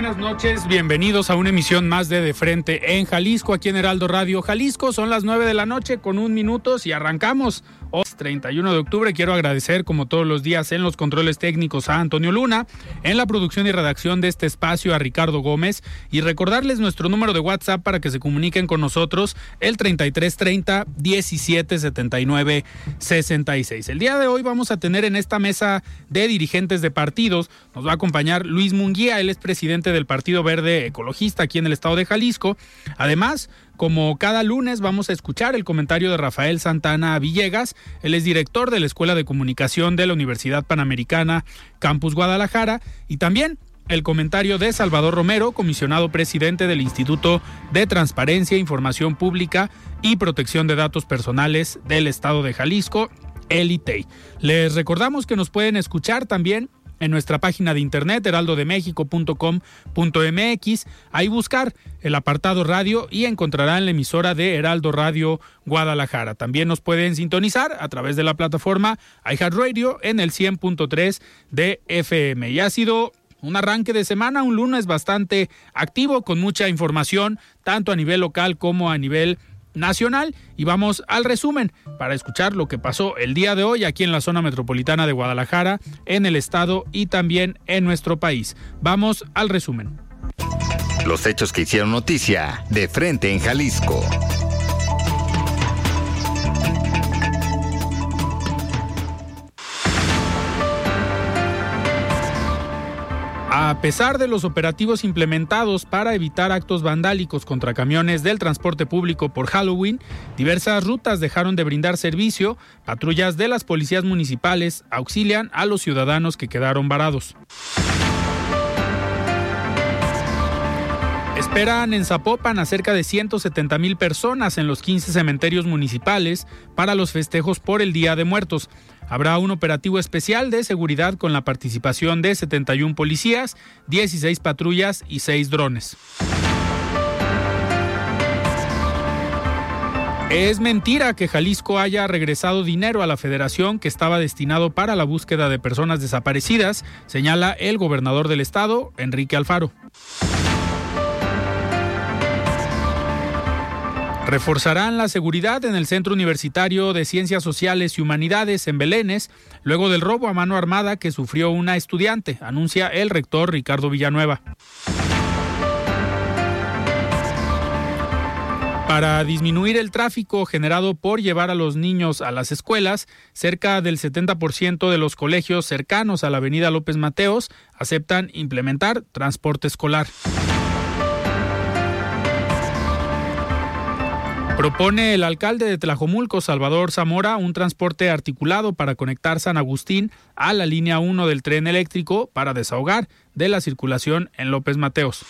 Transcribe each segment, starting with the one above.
Buenas noches. Bienvenidos a una emisión más de De Frente en Jalisco, aquí en Heraldo Radio Jalisco. Son las 9 de la noche con un minuto y arrancamos. Hoy, 31 de octubre, quiero agradecer, como todos los días, en los controles técnicos a Antonio Luna, en la producción y redacción de este espacio a Ricardo Gómez y recordarles nuestro número de WhatsApp para que se comuniquen con nosotros, el 3330 1779 66. El día de hoy vamos a tener en esta mesa de dirigentes de partidos, nos va a acompañar Luis Munguía, él es presidente del Partido Verde Ecologista aquí en el estado de Jalisco. Además, como cada lunes vamos a escuchar el comentario de Rafael Santana Villegas, él es director de la Escuela de Comunicación de la Universidad Panamericana Campus Guadalajara y también el comentario de Salvador Romero, comisionado presidente del Instituto de Transparencia, Información Pública y Protección de Datos Personales del Estado de Jalisco, el ITEI. Les recordamos que nos pueden escuchar también en nuestra página de internet heraldodemexico.com.mx. Ahí buscar el apartado radio y encontrarán la emisora de Heraldo Radio Guadalajara. También nos pueden sintonizar a través de la plataforma iHeartRadio en el 100.3 de FM. Y ha sido un arranque de semana, un lunes bastante activo con mucha información, tanto a nivel local como a nivel nacional y vamos al resumen para escuchar lo que pasó el día de hoy aquí en la zona metropolitana de Guadalajara, en el estado y también en nuestro país. Vamos al resumen. Los hechos que hicieron noticia de frente en Jalisco. A pesar de los operativos implementados para evitar actos vandálicos contra camiones del transporte público por Halloween, diversas rutas dejaron de brindar servicio, patrullas de las policías municipales auxilian a los ciudadanos que quedaron varados. Esperan en Zapopan a cerca de 170 mil personas en los 15 cementerios municipales para los festejos por el Día de Muertos. Habrá un operativo especial de seguridad con la participación de 71 policías, 16 patrullas y 6 drones. Es mentira que Jalisco haya regresado dinero a la federación que estaba destinado para la búsqueda de personas desaparecidas, señala el gobernador del estado, Enrique Alfaro. Reforzarán la seguridad en el Centro Universitario de Ciencias Sociales y Humanidades en Belénes, luego del robo a mano armada que sufrió una estudiante, anuncia el rector Ricardo Villanueva. Para disminuir el tráfico generado por llevar a los niños a las escuelas, cerca del 70% de los colegios cercanos a la avenida López Mateos aceptan implementar transporte escolar. Propone el alcalde de Tlajomulco, Salvador Zamora, un transporte articulado para conectar San Agustín a la línea 1 del tren eléctrico para desahogar de la circulación en López Mateos.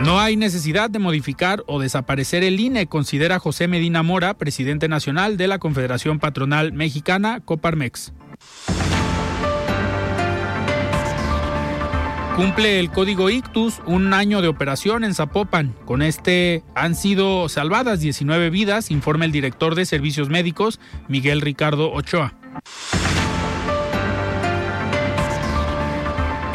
No hay necesidad de modificar o desaparecer el INE, considera José Medina Mora, presidente nacional de la Confederación Patronal Mexicana, Coparmex. Cumple el código Ictus un año de operación en Zapopan. Con este han sido salvadas 19 vidas, informa el director de servicios médicos, Miguel Ricardo Ochoa.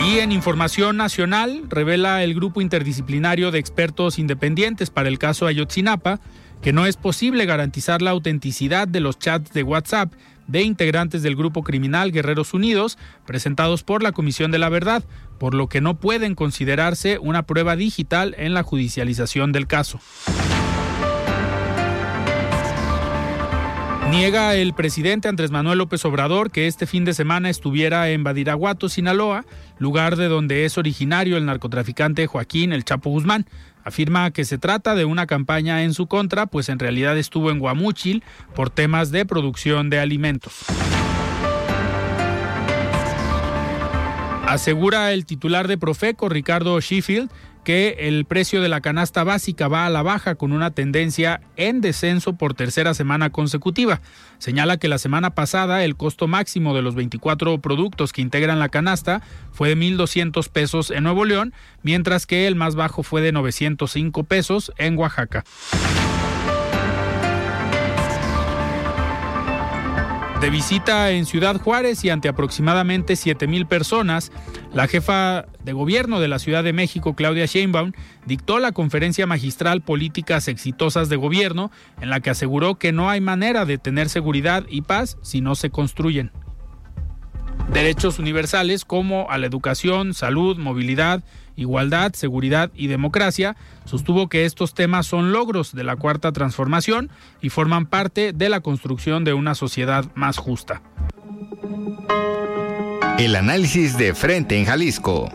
Y en información nacional, revela el grupo interdisciplinario de expertos independientes para el caso Ayotzinapa que no es posible garantizar la autenticidad de los chats de WhatsApp de integrantes del grupo criminal Guerreros Unidos presentados por la Comisión de la Verdad, por lo que no pueden considerarse una prueba digital en la judicialización del caso. Niega el presidente Andrés Manuel López Obrador que este fin de semana estuviera en Badiraguato, Sinaloa, lugar de donde es originario el narcotraficante Joaquín El Chapo Guzmán. Afirma que se trata de una campaña en su contra, pues en realidad estuvo en Guamúchil por temas de producción de alimentos. Asegura el titular de Profeco, Ricardo Sheffield, que el precio de la canasta básica va a la baja con una tendencia en descenso por tercera semana consecutiva. Señala que la semana pasada el costo máximo de los 24 productos que integran la canasta fue de 1.200 pesos en Nuevo León, mientras que el más bajo fue de 905 pesos en Oaxaca. De visita en Ciudad Juárez y ante aproximadamente 7 mil personas, la jefa de gobierno de la Ciudad de México, Claudia Sheinbaum, dictó la conferencia magistral Políticas Exitosas de Gobierno, en la que aseguró que no hay manera de tener seguridad y paz si no se construyen. Derechos universales como a la educación, salud, movilidad, igualdad, seguridad y democracia, sostuvo que estos temas son logros de la cuarta transformación y forman parte de la construcción de una sociedad más justa. El análisis de frente en Jalisco.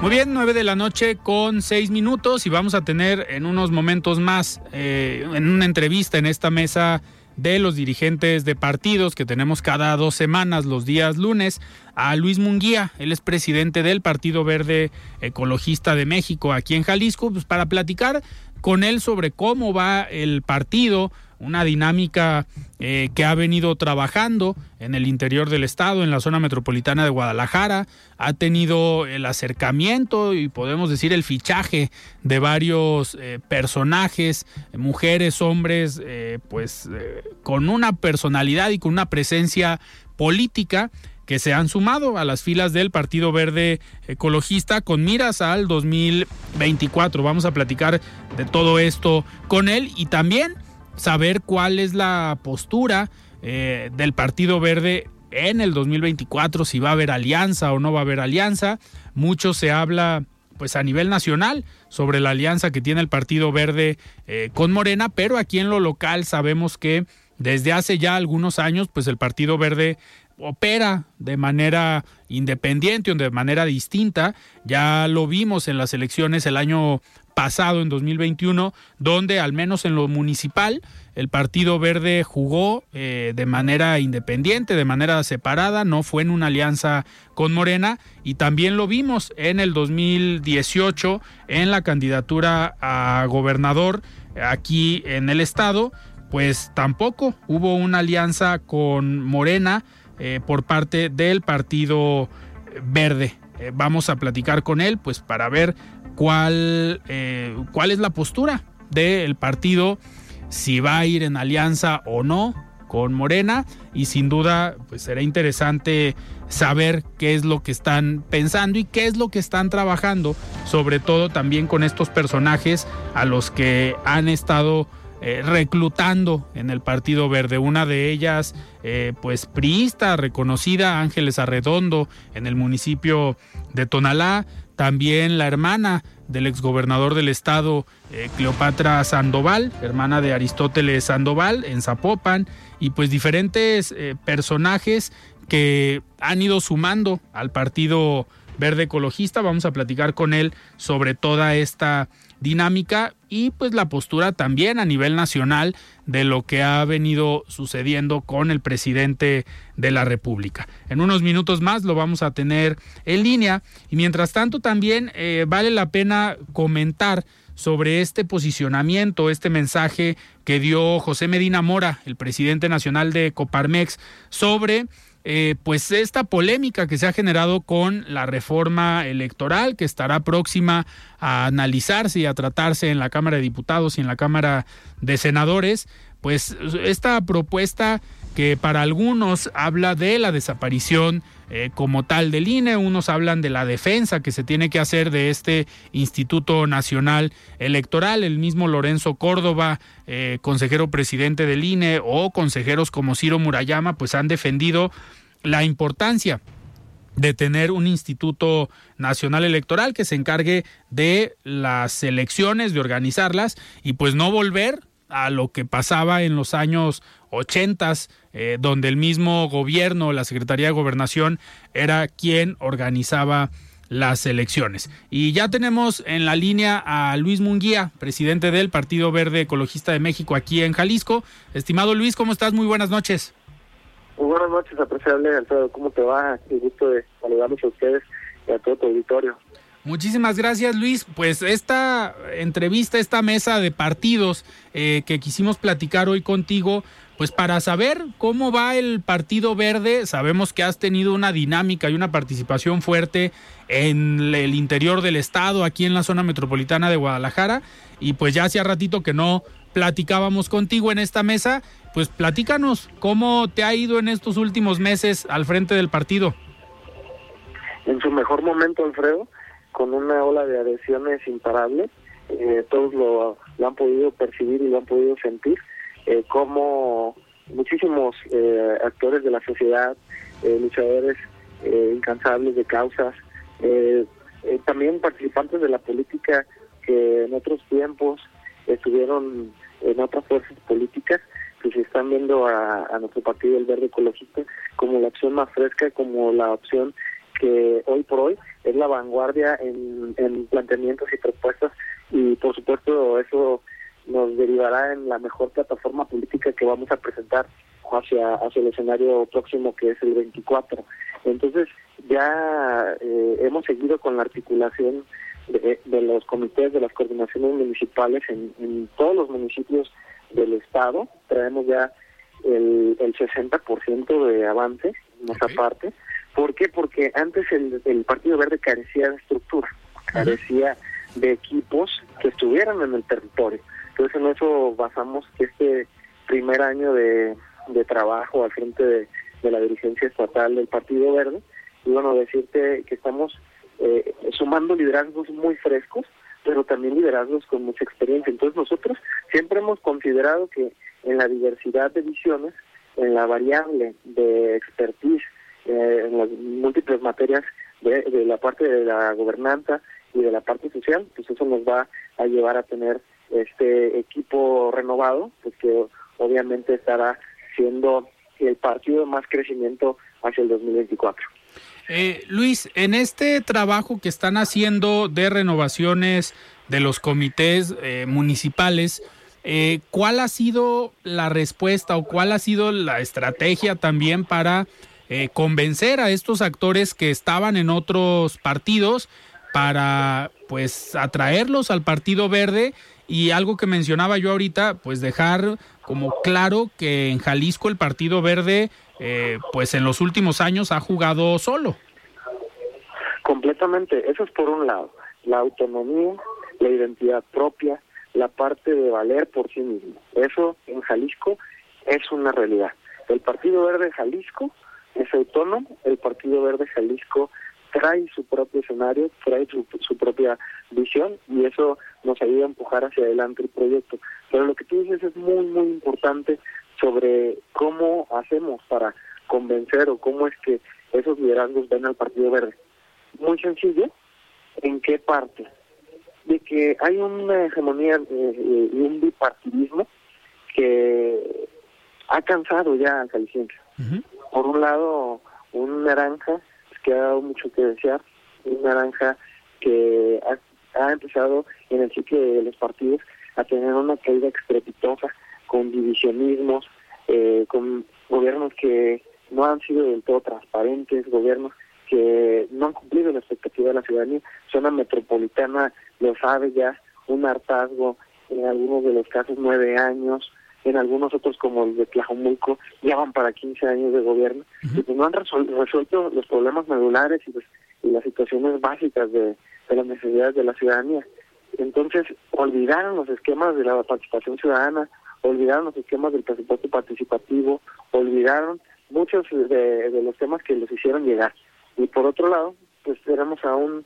Muy bien, nueve de la noche con seis minutos y vamos a tener en unos momentos más, eh, en una entrevista en esta mesa de los dirigentes de partidos que tenemos cada dos semanas, los días lunes, a Luis Munguía. Él es presidente del Partido Verde Ecologista de México aquí en Jalisco, pues para platicar con él sobre cómo va el partido, una dinámica eh, que ha venido trabajando en el interior del estado, en la zona metropolitana de Guadalajara, ha tenido el acercamiento y podemos decir el fichaje de varios eh, personajes, mujeres, hombres, eh, pues con una personalidad y con una presencia política que se han sumado a las filas del Partido Verde Ecologista con miras al 2024. Vamos a platicar de todo esto con él y también saber cuál es la postura eh, del Partido Verde en el 2024, si va a haber alianza o no va a haber alianza. Mucho se habla pues a nivel nacional sobre la alianza que tiene el Partido Verde eh, con Morena, pero aquí en lo local sabemos que desde hace ya algunos años pues el Partido Verde opera de manera independiente o de manera distinta. Ya lo vimos en las elecciones el año pasado, en 2021, donde al menos en lo municipal el Partido Verde jugó eh, de manera independiente, de manera separada, no fue en una alianza con Morena y también lo vimos en el 2018 en la candidatura a gobernador aquí en el estado, pues tampoco hubo una alianza con Morena eh, por parte del Partido Verde. Eh, vamos a platicar con él, pues para ver cuál, eh, cuál es la postura del partido, si va a ir en alianza o no con Morena y sin duda pues será interesante saber qué es lo que están pensando y qué es lo que están trabajando, sobre todo también con estos personajes a los que han estado eh, reclutando en el Partido Verde. Una de ellas, eh, pues priista, reconocida, Ángeles Arredondo, en el municipio de Tonalá. También la hermana del exgobernador del estado, eh, Cleopatra Sandoval, hermana de Aristóteles Sandoval, en Zapopan. Y pues diferentes personajes que han ido sumando al Partido Verde Ecologista. Vamos a platicar con él sobre toda esta dinámica y pues la postura también a nivel nacional de lo que ha venido sucediendo con el presidente de la República. En unos minutos más lo vamos a tener en línea y mientras tanto también eh, vale la pena comentar sobre este posicionamiento, este mensaje que dio José Medina Mora, el presidente nacional de Coparmex, sobre eh, pues esta polémica que se ha generado con la reforma electoral que estará próxima a analizarse y a tratarse en la Cámara de Diputados y en la Cámara de Senadores, pues esta propuesta que para algunos habla de la desaparición eh, como tal del INE, unos hablan de la defensa que se tiene que hacer de este Instituto Nacional Electoral, el mismo Lorenzo Córdoba, eh, consejero presidente del INE, o consejeros como Ciro Murayama, pues han defendido la importancia de tener un Instituto Nacional Electoral que se encargue de las elecciones, de organizarlas y pues no volver a lo que pasaba en los años 80, eh, donde el mismo gobierno, la Secretaría de Gobernación, era quien organizaba las elecciones. Y ya tenemos en la línea a Luis Munguía, presidente del Partido Verde Ecologista de México aquí en Jalisco. Estimado Luis, ¿cómo estás? Muy buenas noches. Muy buenas noches, apreciable Alfredo. ¿Cómo te va? Qué gusto de saludarlos a ustedes y a todo tu auditorio. Muchísimas gracias Luis. Pues esta entrevista, esta mesa de partidos eh, que quisimos platicar hoy contigo, pues para saber cómo va el Partido Verde, sabemos que has tenido una dinámica y una participación fuerte en el interior del estado, aquí en la zona metropolitana de Guadalajara, y pues ya hacía ratito que no platicábamos contigo en esta mesa, pues platícanos cómo te ha ido en estos últimos meses al frente del partido. En su mejor momento, Alfredo, con una ola de adhesiones imparables. Eh, todos lo, han podido percibir y lo han podido sentir, eh, como muchísimos eh, actores de la sociedad, eh, luchadores incansables de causas, también participantes de la política que en otros tiempos estuvieron en otras fuerzas políticas, que se están viendo a nuestro partido el Verde Ecologista como la opción más fresca, como la opción que hoy por hoy es la vanguardia en, planteamientos y propuestas. Y por supuesto eso nos derivará en la mejor plataforma política que vamos a presentar hacia, hacia el escenario próximo que es el 24. Entonces ya eh, hemos seguido con la articulación de, los comités, de las coordinaciones municipales en, todos los municipios del estado. Traemos ya el, el 60% de avance, nuestra parte. ¿Por qué? Porque antes el, el Partido Verde carecía de estructura, carecía de equipos que estuvieran en el territorio. Entonces en eso basamos este primer año de, de trabajo al frente de, de, la dirigencia estatal del Partido Verde. Y bueno, decirte que estamos eh, sumando liderazgos muy frescos, pero también liderazgos con mucha experiencia. Entonces nosotros siempre hemos considerado que en la diversidad de visiones, en la variable de expertise, eh, en las múltiples materias de, la parte de la gobernanza y de la parte social, pues eso nos va a llevar a tener este equipo renovado, pues que obviamente estará siendo el partido de más crecimiento hacia el 2024. Eh, Luis, en este trabajo que están haciendo de renovaciones de los comités eh, municipales, eh, ¿cuál ha sido la respuesta o cuál ha sido la estrategia también para eh, convencer a estos actores que estaban en otros partidos para pues atraerlos al Partido Verde y algo que mencionaba yo ahorita, pues dejar como claro que en Jalisco el Partido Verde eh, pues en los últimos años ha jugado solo. Completamente, eso es por un lado, la autonomía, la identidad propia, la parte de valer por sí mismo. Eso en Jalisco es una realidad. El Partido Verde Jalisco es autónomo, el Partido Verde Jalisco trae su propio escenario, trae su, su, propia visión y eso nos ayuda a empujar hacia adelante el proyecto. Pero lo que tú dices es muy, muy importante sobre cómo hacemos para convencer o cómo es que esos liderazgos ven al Partido Verde. Muy sencillo, ¿en qué parte? De que hay una hegemonía eh, y un bipartidismo que ha cansado ya al jalisciense por un lado, un naranja que ha dado mucho que desear, un naranja que ha, empezado en el sitio de los partidos a tener una caída estrepitosa, con divisionismos, eh, con gobiernos que no han sido del todo transparentes, gobiernos que no han cumplido la expectativa de la ciudadanía. Zona metropolitana lo sabe ya, un hartazgo, en algunos de los casos nueve años, en algunos otros como el de Tlajomulco ya van para 15 años de gobierno y pues no han resuelto los problemas medulares y, y las situaciones básicas de, de las necesidades de la ciudadanía. Entonces, olvidaron los esquemas de la participación ciudadana, olvidaron los esquemas del presupuesto participativo, olvidaron muchos de, los temas que les hicieron llegar. Y por otro lado, pues tenemos a un,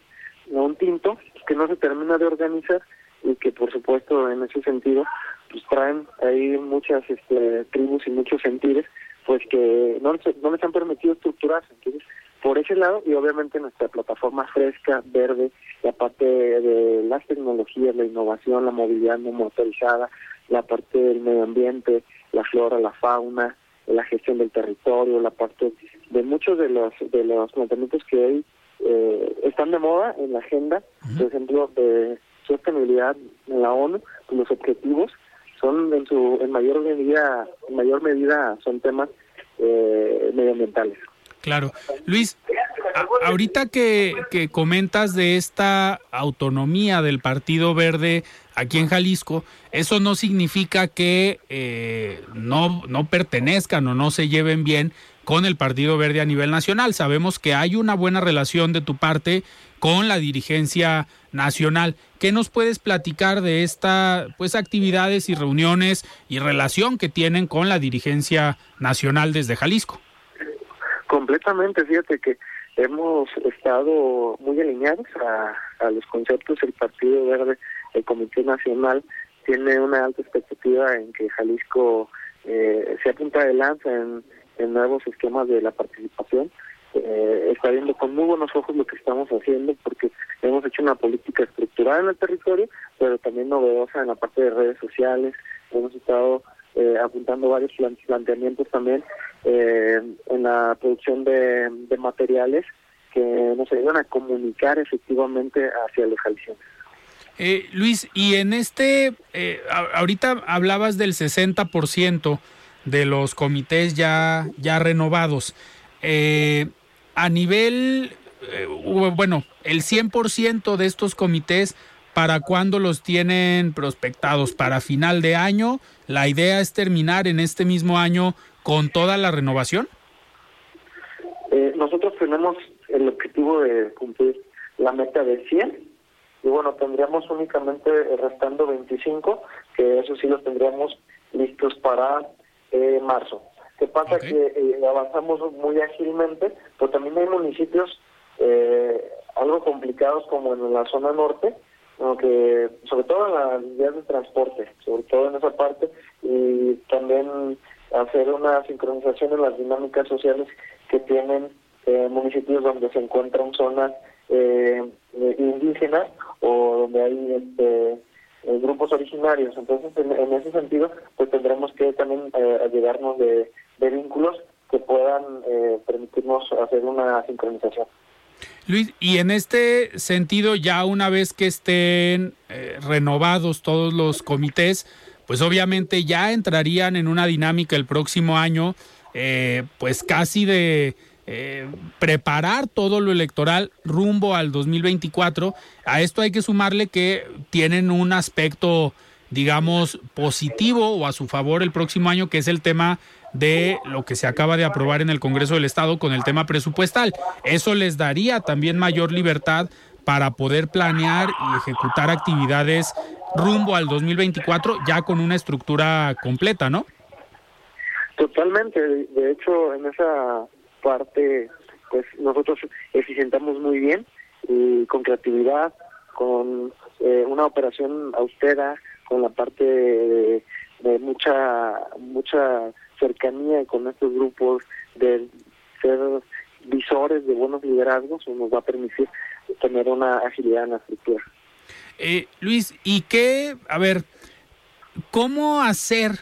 a un tinto que no se termina de organizar y que por supuesto en ese sentido pues traen ahí muchas este, tribus y muchos sentidos pues que no, no les han permitido estructurarse. Entonces, por ese lado, y obviamente nuestra plataforma fresca, verde, la parte de las tecnologías, la innovación, la movilidad no motorizada, la parte del medio ambiente, la flora, la fauna, la gestión del territorio, la parte de muchos de los de los planteamientos que hoy eh, están de moda en la agenda, por ejemplo, de sostenibilidad en la ONU, los objetivos son en su en mayor medida en mayor medida son temas eh, medioambientales. Claro. Luis, ahorita que, que comentas de esta autonomía del Partido Verde aquí en Jalisco, eso no significa que eh, no, no pertenezcan o no se lleven bien con el Partido Verde a nivel nacional. Sabemos que hay una buena relación de tu parte con la dirigencia nacional. ¿Qué nos puedes platicar de estas pues actividades y reuniones y relación que tienen con la dirigencia nacional desde Jalisco? Completamente, fíjate que hemos estado muy alineados a, los conceptos del Partido Verde, el Comité Nacional tiene una alta expectativa en que Jalisco eh, se apunta de lanza en, nuevos esquemas de la participación. Eh, está viendo con muy buenos ojos lo que estamos haciendo porque hemos hecho una política estructurada en el territorio, pero también novedosa en la parte de redes sociales. Hemos estado eh, apuntando varios planteamientos también eh, en la producción de, materiales que nos ayudan a comunicar efectivamente hacia los jaliscienses. Eh, Luis, y en este, eh, ahorita hablabas del 60% de los comités ya, ya renovados. A nivel, bueno, el 100% de estos comités ¿Para cuándo los tienen prospectados? ¿Para final de año? ¿La idea es terminar en este mismo año con toda la renovación? Eh, nosotros tenemos el objetivo de cumplir la meta de 100 y bueno, tendríamos únicamente restando 25, que eso sí los tendríamos listos para eh, marzo. ¿Qué pasa? Que eh, avanzamos muy ágilmente, pero también hay municipios algo complicados como en la zona norte, aunque sobre todo en las vías de transporte, sobre todo en esa parte, y también hacer una sincronización en las dinámicas sociales que tienen eh, municipios donde se encuentran zonas eh, indígenas o donde hay este, eh, grupos originarios. Entonces, en, ese sentido, pues tendremos que también eh, llegarnos de, vínculos que puedan permitirnos hacer una sincronización. Luis, y en este sentido, ya una vez que estén eh, renovados todos los comités, pues obviamente ya entrarían en una dinámica el próximo año, eh, pues casi de eh, preparar todo lo electoral rumbo al 2024. A esto hay que sumarle que tienen un aspecto, digamos, positivo o a su favor el próximo año, que es el tema de lo que se acaba de aprobar en el Congreso del Estado con el tema presupuestal. Eso les daría también mayor libertad para poder planear y ejecutar actividades rumbo al 2024 ya con una estructura completa, ¿no? Totalmente. De hecho, en esa parte, pues nosotros eficientamos muy bien y con creatividad, con eh, una operación austera, con la parte de, mucha mucha cercanía con estos grupos, de ser visores de buenos liderazgos, nos va a permitir tener una agilidad en la estructura. Eh, Luis, ¿y qué, a ver, cómo hacer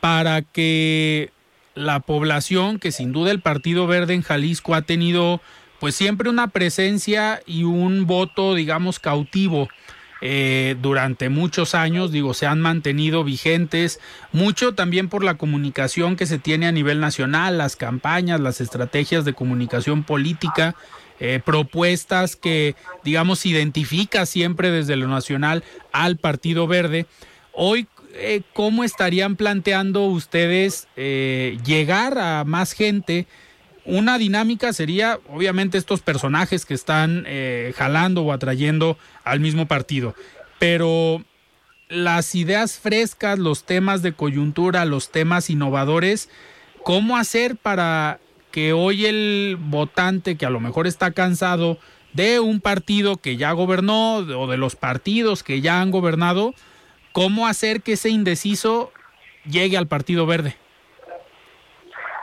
para que la población, que sin duda el Partido Verde en Jalisco ha tenido pues siempre una presencia y un voto, digamos, cautivo eh, durante muchos años, digo, se han mantenido vigentes, mucho también por la comunicación que se tiene a nivel nacional, las campañas, las estrategias de comunicación política, eh, propuestas que, digamos, identifica siempre desde lo nacional al Partido Verde. Hoy eh, ¿cómo estarían planteando ustedes eh, llegar a más gente? Una dinámica sería, obviamente, estos personajes que están eh, jalando o atrayendo al mismo partido, pero las ideas frescas, los temas de coyuntura, los temas innovadores, ¿cómo hacer para que hoy el votante que a lo mejor está cansado de un partido que ya gobernó o de los partidos que ya han gobernado, cómo hacer que ese indeciso llegue al Partido Verde?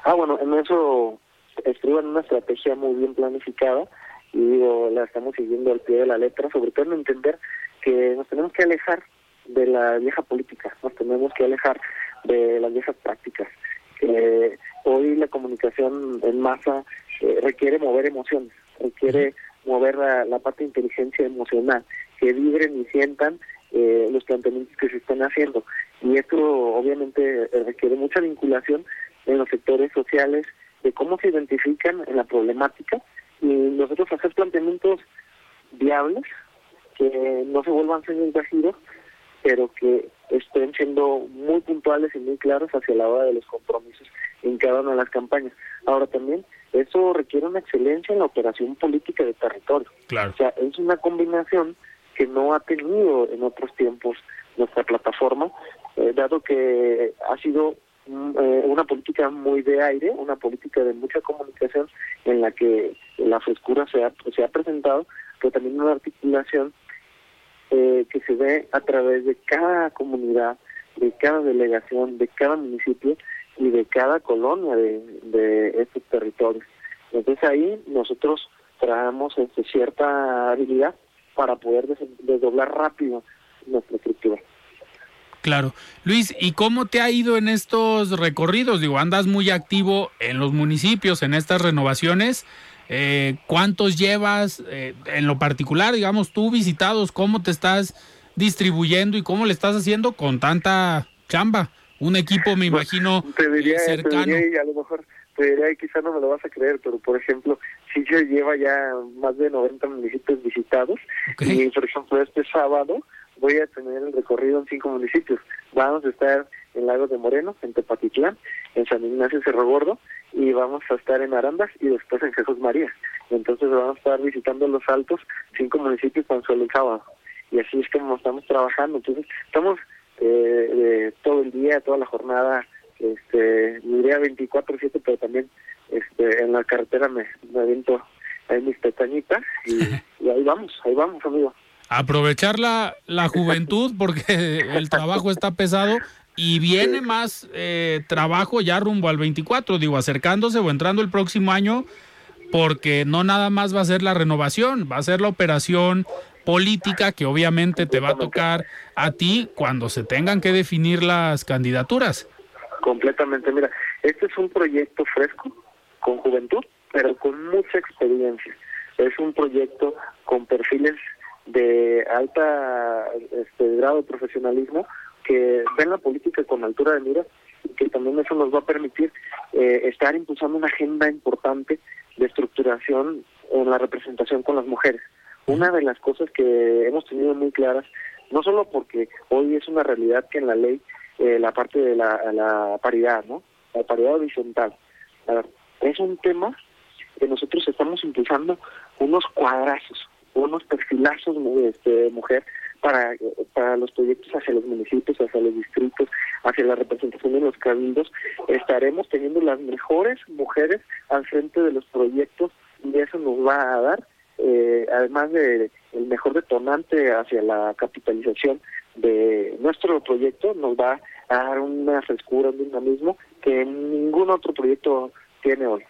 Ah, bueno, en eso escriban una estrategia muy bien planificada y digo, la estamos siguiendo al pie de la letra, sobre todo en entender que nos tenemos que alejar de la vieja política, nos tenemos que alejar de las viejas prácticas. que hoy la comunicación en masa eh, requiere mover emociones, requiere mover la, la, parte de inteligencia emocional, que vibren y sientan eh, los planteamientos que se están haciendo. Y esto obviamente requiere mucha vinculación en los sectores sociales, de cómo se identifican en la problemática y nosotros hacer planteamientos viables, que no se vuelvan de giro, pero que estén siendo muy puntuales y muy claros hacia la hora de los compromisos en cada una de las campañas. Ahora también, eso requiere una excelencia en la operación política de territorio. Claro. O sea, es una combinación que no ha tenido en otros tiempos nuestra plataforma, eh, dado que ha sido eh, una política muy de aire, una política de mucha comunicación en la que la frescura se ha, se ha presentado, pero también una articulación eh, que se ve a través de cada comunidad, de cada delegación, de cada municipio y de cada colonia de, de estos territorios. Entonces ahí nosotros traemos este, cierta habilidad para poder desdoblar rápido nuestra estructura. Claro. Luis, ¿y cómo te ha ido en estos recorridos? Digo, andas muy activo en los municipios, en estas renovaciones. Eh, ¿Cuántos llevas eh, en lo particular, digamos, tú visitados? ¿Cómo te estás distribuyendo y cómo le estás haciendo con tanta chamba? Un equipo, me imagino, te diría, cercano. Te diría, y a lo mejor te diría, y quizá no me lo vas a creer, pero por ejemplo, yo lleva ya más de 90 municipios visitados, Okay. y por ejemplo, este sábado voy a tener el recorrido en cinco municipios. Vamos a estar en Lagos de Moreno, en Tepatitlán, en San Ignacio Cerro Gordo, y vamos a estar en Arandas y después en Jesús María. Entonces vamos a estar visitando los altos, cinco municipios tan solo el sábado. Y así es como estamos trabajando. Entonces estamos eh, eh, todo el día, toda la jornada, este, diría 24-7, pero también este, en la carretera me, me aviento ahí mis pestañitas y, y ahí vamos, ahí vamos, amigo. Aprovechar la, la juventud porque el trabajo está pesado y viene más eh, trabajo ya rumbo al 24, digo, acercándose o entrando el próximo año, porque no nada más va a ser la renovación, va a ser la operación política que obviamente te va a tocar a ti cuando se tengan que definir las candidaturas. Completamente, mira, este es un proyecto fresco, con juventud, pero con mucha experiencia. Es un proyecto con perfiles de alta este, grado de profesionalismo que ven la política con altura de mira y que también eso nos va a permitir eh, estar impulsando una agenda importante de estructuración en la representación con las mujeres. Una de las cosas que hemos tenido muy claras, no solo porque hoy es una realidad que en la ley eh, la parte de la, la, paridad, ¿no? La paridad horizontal. A ver, es un tema que nosotros estamos impulsando unos cuadrazos, unos perfilazos este, de mujer para, para los proyectos hacia los municipios, hacia los distritos, hacia la representación de los cabildos. Estaremos teniendo las mejores mujeres al frente de los proyectos y eso nos va a dar, eh, además de el mejor detonante hacia la capitalización de nuestro proyecto, nos va a dar una frescura, un dinamismo que ningún otro proyecto tiene hoy.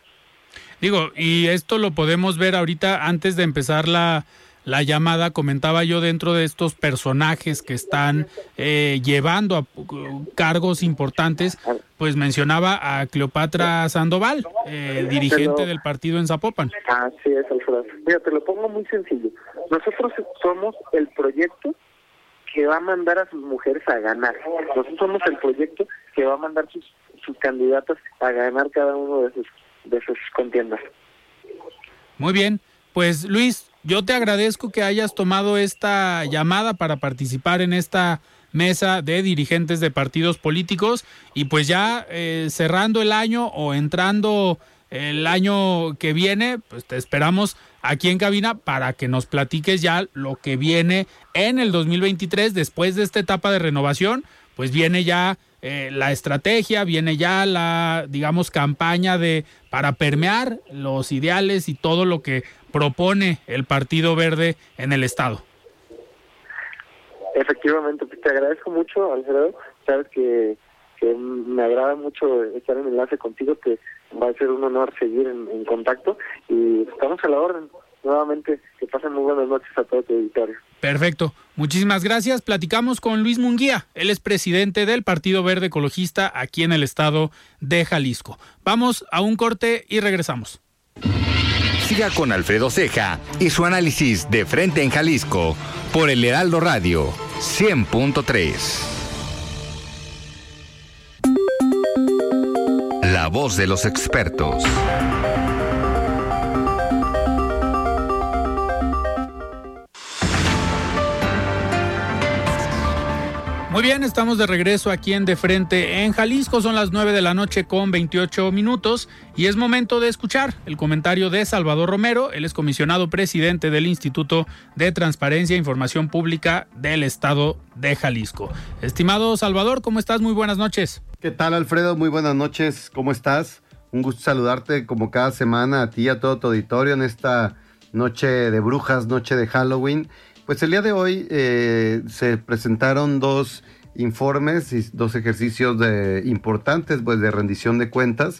Digo, y esto lo podemos ver ahorita antes de empezar la, la llamada, comentaba yo dentro de estos personajes que están eh, llevando a cargos importantes, pues mencionaba a Cleopatra Sandoval, eh, dirigente Pero- del partido en Zapopan. Así es, Alfredo. Mira, te lo pongo muy sencillo. Nosotros somos el proyecto que va a mandar a sus mujeres a ganar. Nosotros somos el proyecto que va a mandar sus, sus candidatas a ganar cada uno de sus, de sus contiendas. Muy bien, pues Luis, yo te agradezco que hayas tomado esta llamada para participar en esta mesa de dirigentes de partidos políticos. Y pues ya eh, cerrando el año o entrando el año que viene, pues te esperamos aquí en cabina para que nos platiques ya lo que viene en el 2023 después de esta etapa de renovación, pues viene ya eh, la estrategia, viene ya la, digamos, campaña de para permear los ideales y todo lo que propone el Partido Verde en el Estado. Efectivamente, pues, te agradezco mucho, Alfredo. Sabes que, que me agrada mucho estar en enlace contigo, que va a ser un honor seguir en, contacto y estamos a la orden. Nuevamente, que pasen muy buenas noches a todo tu auditorio. Perfecto. Muchísimas gracias. Platicamos con Luis Munguía. Él es presidente del Partido Verde Ecologista aquí en el estado de Jalisco. Vamos a un corte y regresamos. Siga con Alfredo Ceja y su análisis de frente en Jalisco por el Heraldo Radio 100.3. La voz de los expertos. Muy bien, estamos de regreso aquí en De Frente en Jalisco. Son las 9 de la noche con 28 minutos y es momento de escuchar el comentario de Salvador Romero. Él es comisionado presidente del Instituto de Transparencia e Información Pública del Estado de Jalisco. Estimado Salvador, ¿cómo estás? Muy buenas noches. ¿Qué tal, Alfredo? Muy buenas noches. ¿Cómo estás? Un gusto saludarte como cada semana a ti y a todo tu auditorio en esta noche de brujas, noche de Halloween. Pues el día de hoy eh, se presentaron dos informes y dos ejercicios de, importantes pues, de rendición de cuentas.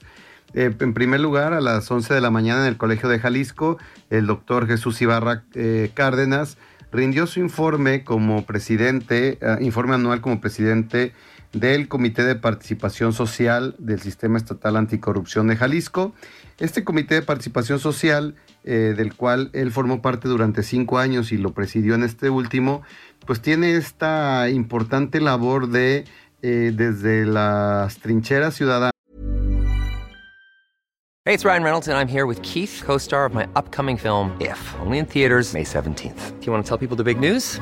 Eh, en primer lugar, a las 11 de la mañana en el Colegio de Jalisco, el doctor Jesús Ibarra eh, Cárdenas rindió su informe como presidente, informe anual como presidente del Comité de Participación Social del Sistema Estatal Anticorrupción de Jalisco. Este Comité de Participación Social eh, del cual él formó parte durante cinco años y lo presidió en este último, pues tiene esta importante labor de eh, desde las trincheras ciudadanas. Hey, it's Ryan Reynolds and I'm here with Keith, co-star of my upcoming film If, only in theaters May 17th. Do you want to tell people the big news?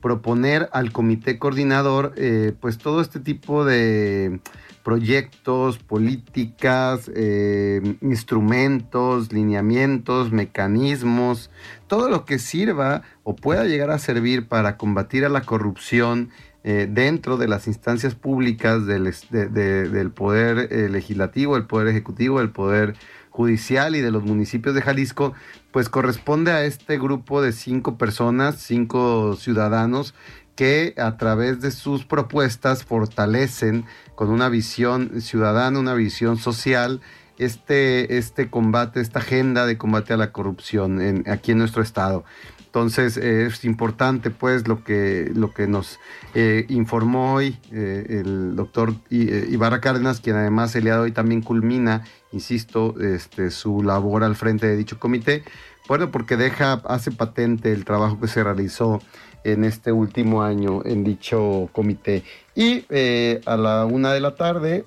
Proponer al comité coordinador eh, pues todo este tipo de proyectos, políticas, eh, instrumentos, lineamientos, mecanismos, todo lo que sirva o pueda llegar a servir para combatir a la corrupción eh, dentro de las instancias públicas del, del poder legislativo, el poder ejecutivo, el poder judicial y de los municipios de Jalisco, pues corresponde a este grupo de cinco personas, cinco ciudadanos que a través de sus propuestas fortalecen con una visión ciudadana, una visión social, este, este combate, esta agenda de combate a la corrupción en, aquí en nuestro estado. Entonces es importante pues lo que, lo que nos eh, informó hoy eh, el doctor eh, Ibarra Cárdenas, quien además el día de hoy también culmina, insisto, este, su labor al frente de dicho comité, bueno, porque deja, hace patente el trabajo que se realizó en este último año en dicho comité. Y a la una de la tarde,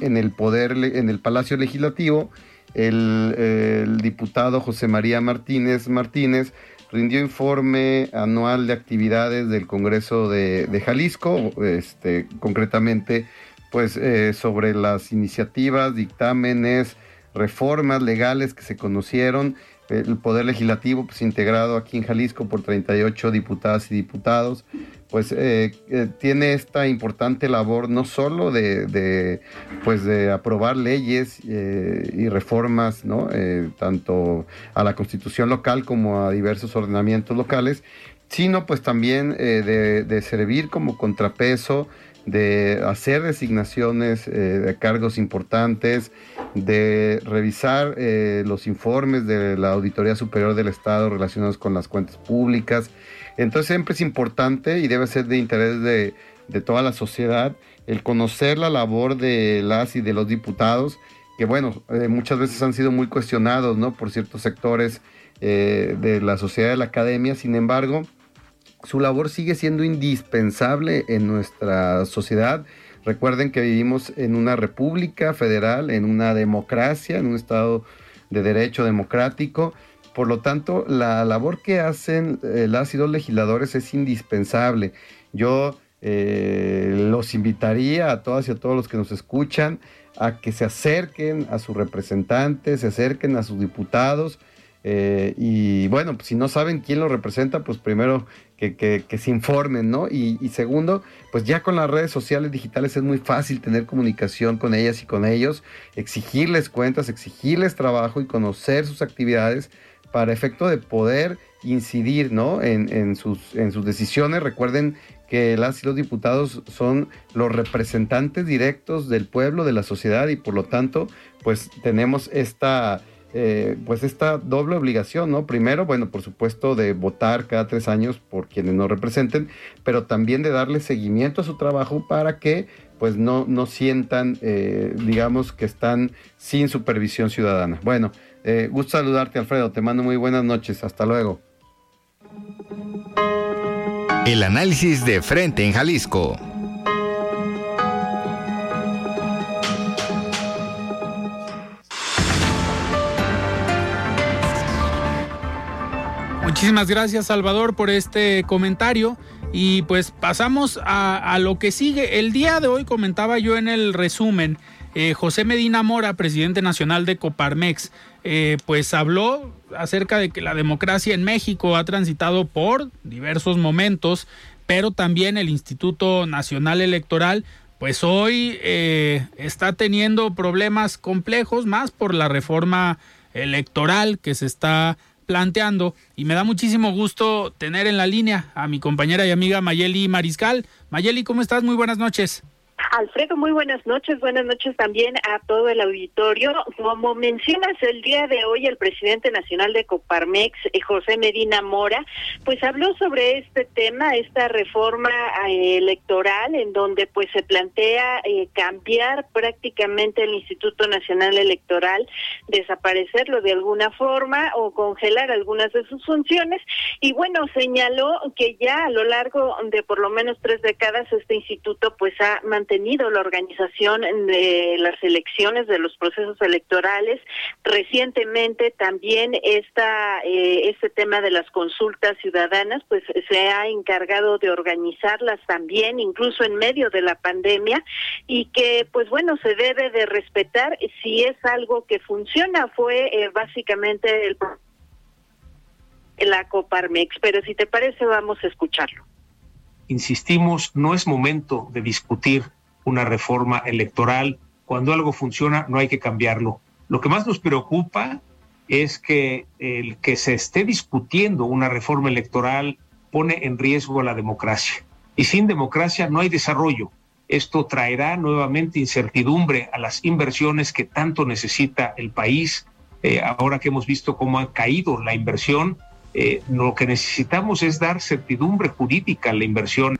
en el poder, en el Palacio Legislativo, el, el diputado José María Martínez Martínez rindió informe anual de actividades del Congreso de, Jalisco, este, concretamente pues eh, sobre las iniciativas, dictámenes, reformas legales que se conocieron, el Poder Legislativo pues integrado aquí en Jalisco por 38 diputadas y diputados, pues eh, eh, tiene esta importante labor no solo de, pues de aprobar leyes y reformas, ¿no? tanto a la constitución local como a diversos ordenamientos locales, sino pues también de, servir como contrapeso, de hacer designaciones de cargos importantes, de revisar los informes de la Auditoría Superior del Estado relacionados con las cuentas públicas, entonces siempre es importante y debe ser de interés de, toda la sociedad el conocer la labor de las y de los diputados, que bueno, eh, muchas veces han sido muy cuestionados ¿no? por ciertos sectores eh, de la sociedad de la academia, sin embargo, su labor sigue siendo indispensable en nuestra sociedad. Recuerden que vivimos en una república federal, en una democracia, en un estado de derecho democrático por lo tanto, la labor que hacen eh, las y los legisladores es indispensable. Yo eh, los invitaría a todas y a todos los que nos escuchan a que se acerquen a sus representantes, se acerquen a sus diputados. Eh, y bueno, pues si no saben quién lo representa, pues primero que, se informen, ¿no? Y, y, segundo, pues ya con las redes sociales digitales es muy fácil tener comunicación con ellas y con ellos, exigirles cuentas, exigirles trabajo y conocer sus actividades para efecto de poder incidir ¿no? en, sus, en sus decisiones. Recuerden que las y los diputados son los representantes directos del pueblo, de la sociedad y por lo tanto pues tenemos esta, eh, pues esta doble obligación, ¿no? Primero, bueno, por supuesto de votar cada tres años por quienes nos representen, pero también de darle seguimiento a su trabajo para que pues no, no sientan, eh, digamos, que están sin supervisión ciudadana. Bueno, eh, gusto saludarte, Alfredo. Te mando muy buenas noches. Hasta luego. El análisis de frente en Jalisco. Muchísimas gracias Salvador por este comentario y pues pasamos a, lo que sigue. El día de hoy comentaba yo en el resumen, eh, José Medina Mora, presidente nacional de Coparmex, eh, pues habló acerca de que la democracia en México ha transitado por diversos momentos, pero también el Instituto Nacional Electoral pues hoy eh, está teniendo problemas complejos más por la reforma electoral que se está planteando y me da muchísimo gusto tener en la línea a mi compañera y amiga Mayeli Mariscal. Mayeli, ¿cómo estás? Muy buenas noches. Alfredo, muy buenas noches. Buenas noches también a todo el auditorio. Como mencionas, el día de hoy el presidente nacional de Coparmex, eh, José Medina Mora, pues habló sobre este tema, esta reforma eh, electoral, en donde pues se plantea eh, cambiar prácticamente el Instituto Nacional Electoral, desaparecerlo de alguna forma o congelar algunas de sus funciones. Y bueno, señaló que ya a lo largo de por lo menos tres décadas este instituto pues ha mantenido la organización de las elecciones, de los procesos electorales. Recientemente también esta, eh, este tema de las consultas ciudadanas, pues se ha encargado de organizarlas también, incluso en medio de la pandemia, y que, pues bueno, se debe de respetar si es algo que funciona. Fue eh, básicamente el la Coparmex, pero si te parece vamos a escucharlo. Insistimos, no es momento de discutir una reforma electoral. Cuando algo funciona, no hay que cambiarlo. Lo que más nos preocupa es que el que se esté discutiendo una reforma electoral pone en riesgo la democracia. Y sin democracia no hay desarrollo. Esto traerá nuevamente incertidumbre a las inversiones que tanto necesita el país. Eh, ahora que hemos visto cómo ha caído la inversión, eh, lo que necesitamos es dar certidumbre jurídica a la inversión.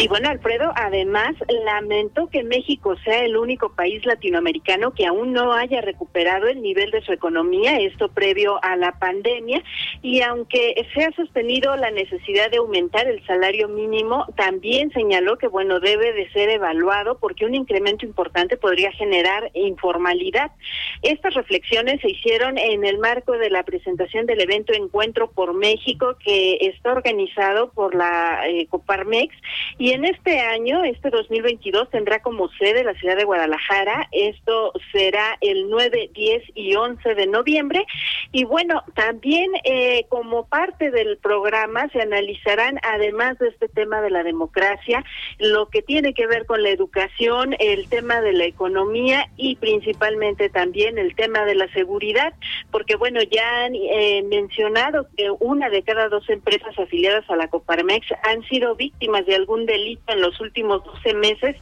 Y bueno, Alfredo, además lamento que México sea el único país latinoamericano que aún no haya recuperado el nivel de su economía, esto previo a la pandemia, y aunque se ha sostenido la necesidad de aumentar el salario mínimo, también señaló que bueno, debe de ser evaluado porque un incremento importante podría generar informalidad. Estas reflexiones se hicieron en el marco de la presentación del evento Encuentro por México que está organizado por la eh, Coparmex y Y en este año, este 2022, tendrá como sede la ciudad de Guadalajara. Esto será el 9, 10 y 11 de noviembre. Y bueno, también eh, como parte del programa se analizarán, además de este tema de la democracia, lo que tiene que ver con la educación, el tema de la economía y principalmente también el tema de la seguridad, porque bueno, ya han eh, mencionado que una de cada dos empresas afiliadas a la Coparmex han sido víctimas de algún delito en los últimos 12 meses.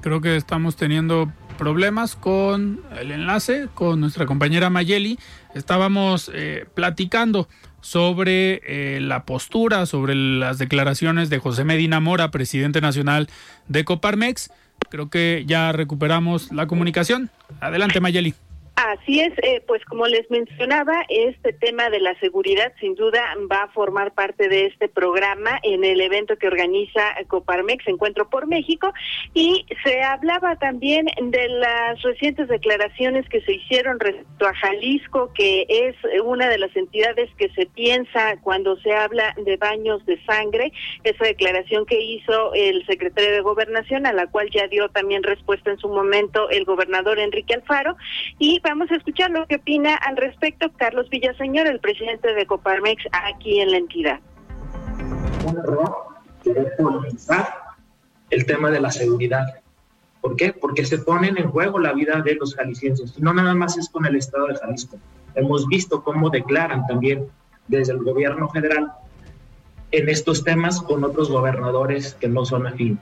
Creo que estamos teniendo problemas con el enlace con nuestra compañera Mayeli. Estábamos eh, platicando sobre eh, la postura, sobre las declaraciones de José Medina Mora, presidente nacional de Coparmex. Creo que ya recuperamos la comunicación. Adelante, Mayeli. Así es, eh, pues como les mencionaba, este tema de la seguridad sin duda va a formar parte de este programa en el evento que organiza Coparmex, Encuentro por México, y se hablaba también de las recientes declaraciones que se hicieron respecto a Jalisco, que es una de las entidades que se piensa cuando se habla de baños de sangre, esa declaración que hizo el secretario de Gobernación, a la cual ya dio también respuesta en su momento el gobernador Enrique Alfaro, y vamos a escuchar lo que opina al respecto Carlos Villaseñor, el presidente de Coparmex aquí en la entidad. Un error querer politizar el tema de la seguridad. ¿Por qué? Porque se ponen en juego la vida de los jaliscienses. No nada más es con el estado de Jalisco. Hemos visto cómo declaran también desde el gobierno federal en estos temas con otros gobernadores que no son afín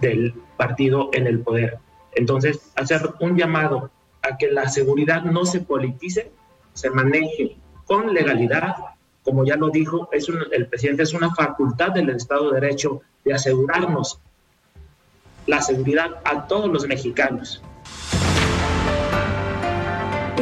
del partido en el poder. Entonces, hacer un llamado a que la seguridad no se politice, se maneje con legalidad, como ya lo dijo, es el presidente es una facultad del Estado de Derecho de asegurarnos la seguridad a todos los mexicanos.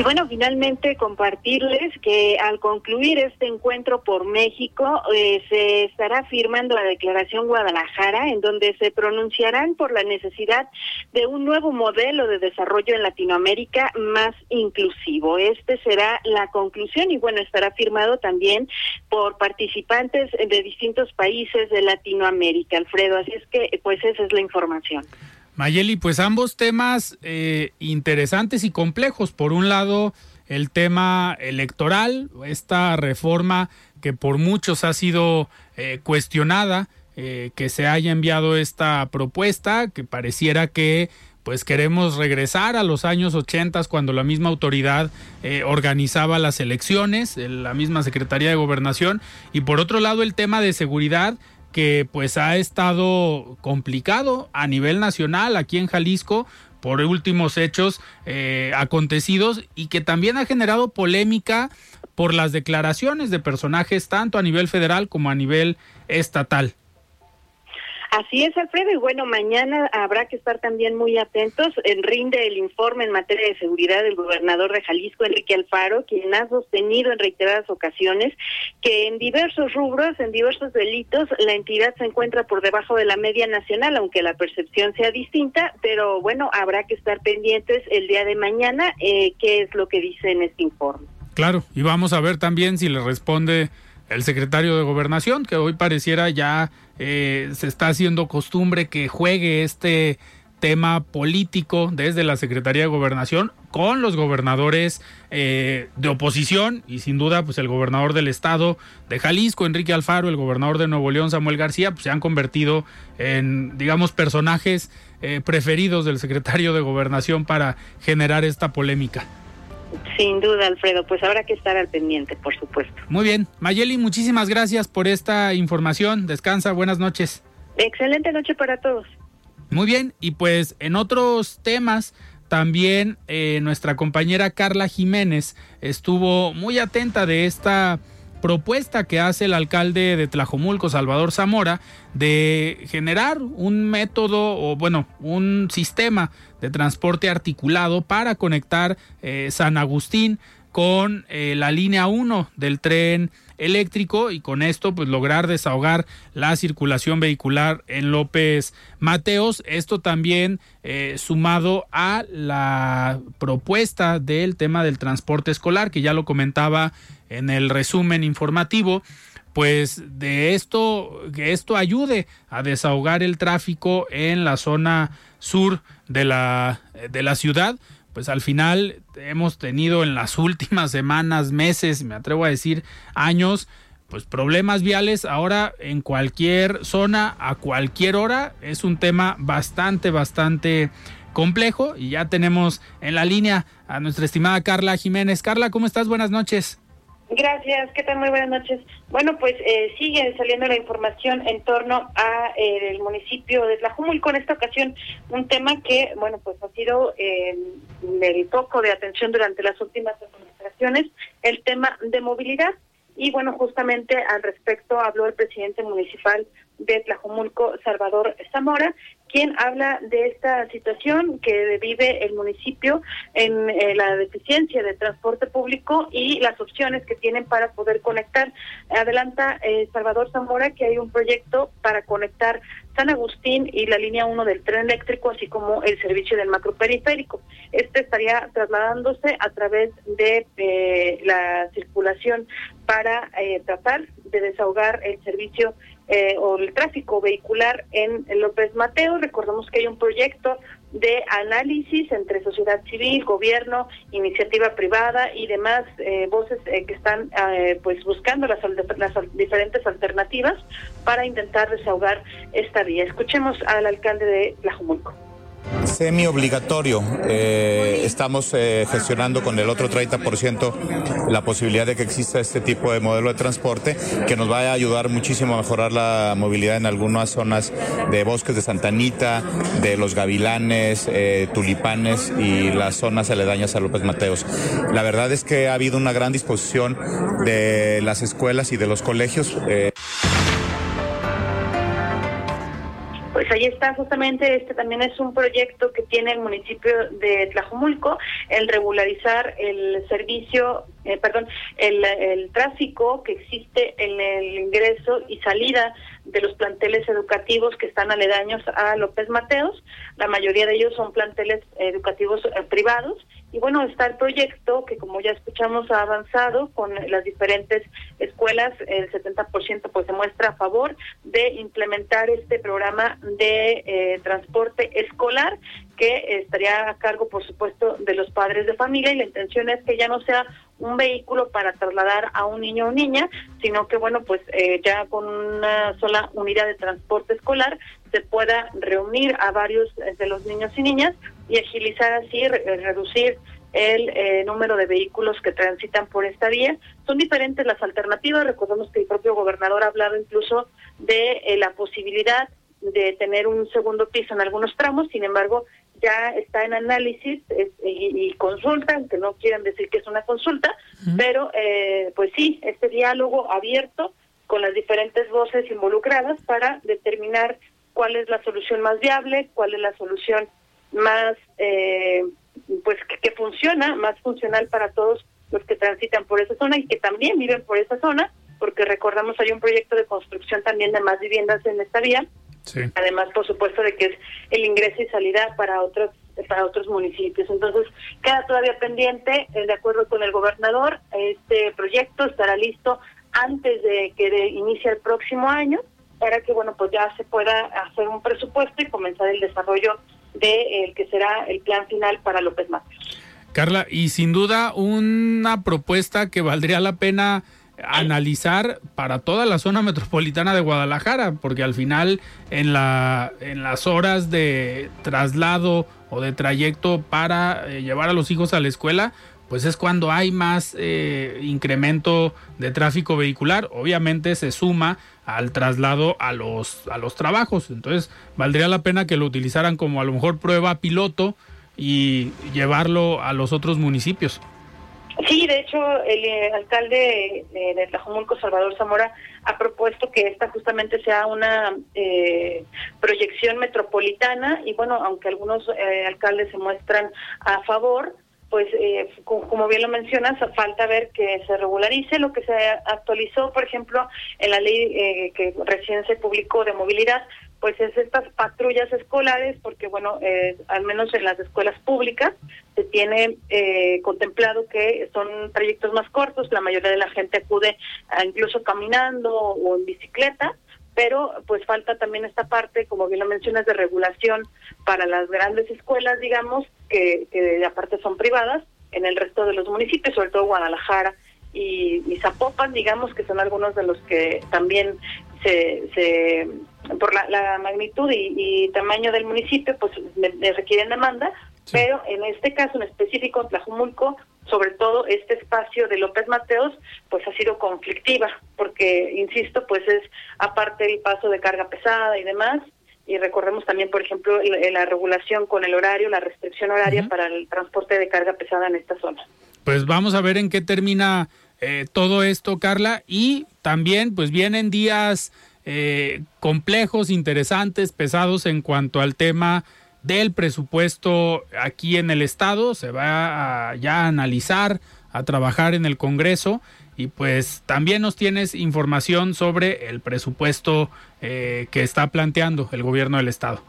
Y bueno, finalmente compartirles que al concluir este encuentro por México, eh, se estará firmando la Declaración Guadalajara, en donde se pronunciarán por la necesidad de un nuevo modelo de desarrollo en Latinoamérica más inclusivo. Este será la conclusión y bueno, estará firmado también por participantes de distintos países de Latinoamérica, Alfredo. Así es que, pues esa es la información. Mayeli, pues ambos temas eh, interesantes y complejos. Por un lado, el tema electoral, esta reforma que por muchos ha sido eh, cuestionada, eh, que se haya enviado esta propuesta, que pareciera que pues queremos regresar a los años 80 cuando la misma autoridad organizaba las elecciones, la misma Secretaría de Gobernación, y por otro lado el tema de seguridad que pues ha estado complicado a nivel nacional aquí en Jalisco por últimos hechos eh, acontecidos y que también ha generado polémica por las declaraciones de personajes tanto a nivel federal como a nivel estatal. Así es, Alfredo, y bueno, mañana habrá que estar también muy atentos. En rinde el informe en materia de seguridad del gobernador de Jalisco, Enrique Alfaro, quien ha sostenido en reiteradas ocasiones que en diversos rubros, en diversos delitos, la entidad se encuentra por debajo de la media nacional, aunque la percepción sea distinta, pero bueno, habrá que estar pendientes el día de mañana eh, qué es lo que dice en este informe. Claro, y vamos a ver también si le responde el secretario de Gobernación, que hoy pareciera ya eh, se está haciendo costumbre que juegue este tema político desde la Secretaría de Gobernación con los gobernadores eh, de oposición y sin duda pues el gobernador del estado de Jalisco, Enrique Alfaro, el gobernador de Nuevo León, Samuel García, pues se han convertido en digamos personajes eh, preferidos del secretario de Gobernación para generar esta polémica. Sin duda, Alfredo, pues habrá que estar al pendiente, por supuesto. Muy bien. Mayeli, muchísimas gracias por esta información. Descansa, buenas noches. Excelente noche para todos. Muy bien, y pues en otros temas, también eh, nuestra compañera Carla Jiménez estuvo muy atenta de esta propuesta que hace el alcalde de Tlajomulco, Salvador Zamora, de generar un método o bueno, un sistema de transporte articulado para conectar eh, San Agustín con eh, la línea 1 del tren eléctrico y con esto pues lograr desahogar la circulación vehicular en López Mateos. Esto también eh, sumado a la propuesta del tema del transporte escolar que ya lo comentaba en el resumen informativo pues de esto, que esto ayude a desahogar el tráfico en la zona sur de la, de la ciudad, pues al final hemos tenido en las últimas semanas, meses, me atrevo a decir años, pues problemas viales ahora en cualquier zona, a cualquier hora, es un tema bastante, bastante complejo y ya tenemos en la línea a nuestra estimada Carla Jiménez. Carla, ¿cómo estás? Buenas noches. Gracias, ¿qué tal? Muy buenas noches. Bueno, pues eh, sigue saliendo la información en torno a eh, el municipio de Tlajumulco. En esta ocasión, un tema que, bueno, pues ha sido eh, el foco de atención durante las últimas administraciones, el tema de movilidad. Y bueno, justamente al respecto habló el presidente municipal de Tlajumulco, Salvador Zamora, quien habla de esta situación que vive el municipio en eh, la deficiencia de transporte público y las opciones que tienen para poder conectar. Adelanta eh, Salvador Zamora que hay un proyecto para conectar San Agustín y la línea 1 del tren eléctrico, así como el servicio del macroperiférico. Este estaría trasladándose a través de eh, la circulación para tratar de desahogar el servicio eh, o el tráfico vehicular en, López Mateo. Recordemos que hay un proyecto de análisis entre sociedad civil, gobierno, iniciativa privada y demás eh, voces eh, que están pues buscando las, las diferentes alternativas para intentar desahogar esta vía. Escuchemos al alcalde de Tlajumulco semi obligatorio. Eh, estamos eh, gestionando con el otro 30% la posibilidad de que exista este tipo de modelo de transporte que nos va a ayudar muchísimo a mejorar la movilidad en algunas zonas de bosques de Santanita, de los gavilanes, eh, tulipanes y las zonas aledañas a López Mateos. La verdad es que ha habido una gran disposición de las escuelas y de los colegios. Pues ahí está justamente, este también es un proyecto que tiene el municipio de Tlajumulco, el regularizar el servicio, eh, perdón, el, tráfico que existe en el ingreso y salida de los planteles educativos que están aledaños a López Mateos. La mayoría de ellos son planteles educativos eh, privados. Y bueno, está el proyecto que como ya escuchamos ha avanzado con las diferentes escuelas, el 70% pues se muestra a favor de implementar este programa de eh, transporte escolar que estaría a cargo, por supuesto, de los padres de familia y la intención es que ya no sea un vehículo para trasladar a un niño o niña, sino que, bueno, pues eh, ya con una sola unidad de transporte escolar se pueda reunir a varios de los niños y niñas y agilizar así, reducir el eh, número de vehículos que transitan por esta vía. Son diferentes las alternativas. Recordemos que el propio gobernador ha hablado incluso de eh, la posibilidad de tener un segundo piso en algunos tramos. Sin embargo, ya está en análisis y, consulta, que no quieren decir que es una consulta, pero eh, pues sí, este diálogo abierto con las diferentes voces involucradas para determinar cuál es la solución más viable, cuál es la solución más, eh, pues que, funciona, más funcional para todos los que transitan por esa zona y que también viven por esa zona, porque recordamos hay un proyecto de construcción también de más viviendas en esta vía Además, por supuesto, de que es el ingreso y salida para otros para otros municipios. Entonces, queda todavía pendiente, eh, de acuerdo con el gobernador, este proyecto estará listo antes de que inicie el próximo año para que, bueno, pues ya se pueda hacer un presupuesto y comenzar el desarrollo de el que será el plan final para López Mateos. Carla, y sin duda una propuesta que valdría la pena analizar para toda la zona metropolitana de Guadalajara, porque al final en, la, en las horas de traslado o de trayecto para eh, llevar a los hijos a la escuela, pues es cuando hay más eh, incremento de tráfico vehicular. Obviamente se suma al traslado a los, a los trabajos. Entonces valdría la pena que lo utilizaran como a lo mejor prueba piloto y llevarlo a los otros municipios. Sí, de hecho, el eh, alcalde eh, de Tlajomulco, Salvador Zamora, ha propuesto que esta justamente sea una eh, proyección metropolitana y bueno, aunque algunos alcaldes se muestran a favor, pues eh, como bien lo mencionas, falta ver que se regularice. Lo que se actualizó, por ejemplo, en la ley eh, que recién se publicó de movilidad, pues es estas patrullas escolares, porque bueno, eh, al menos en las escuelas públicas se tiene eh, contemplado que son trayectos más cortos, la mayoría de la gente acude incluso caminando o en bicicleta, pero pues falta también esta parte, como bien lo mencionas, de regulación para las grandes escuelas, digamos, que, que aparte son privadas, en el resto de los municipios, sobre todo Guadalajara y, y Zapopan, digamos, que son algunos de los que también se, se por la, magnitud y, tamaño del municipio, pues le, requieren demanda, pero en este caso en específico, en Tlajumulco, sobre todo este espacio de López Mateos, pues ha sido conflictiva, porque, insisto, pues es aparte el paso de carga pesada y demás, y recordemos también, por ejemplo, la, regulación con el horario, la restricción horaria para el transporte de carga pesada en esta zona. Pues vamos a ver en qué termina eh, todo esto, Carla, y también pues vienen días eh, complejos, interesantes, pesados en cuanto al tema del presupuesto aquí en el estado. Se va a ya a analizar, a trabajar en el Congreso y pues también nos tienes información sobre el presupuesto eh, que está planteando el gobierno del estado.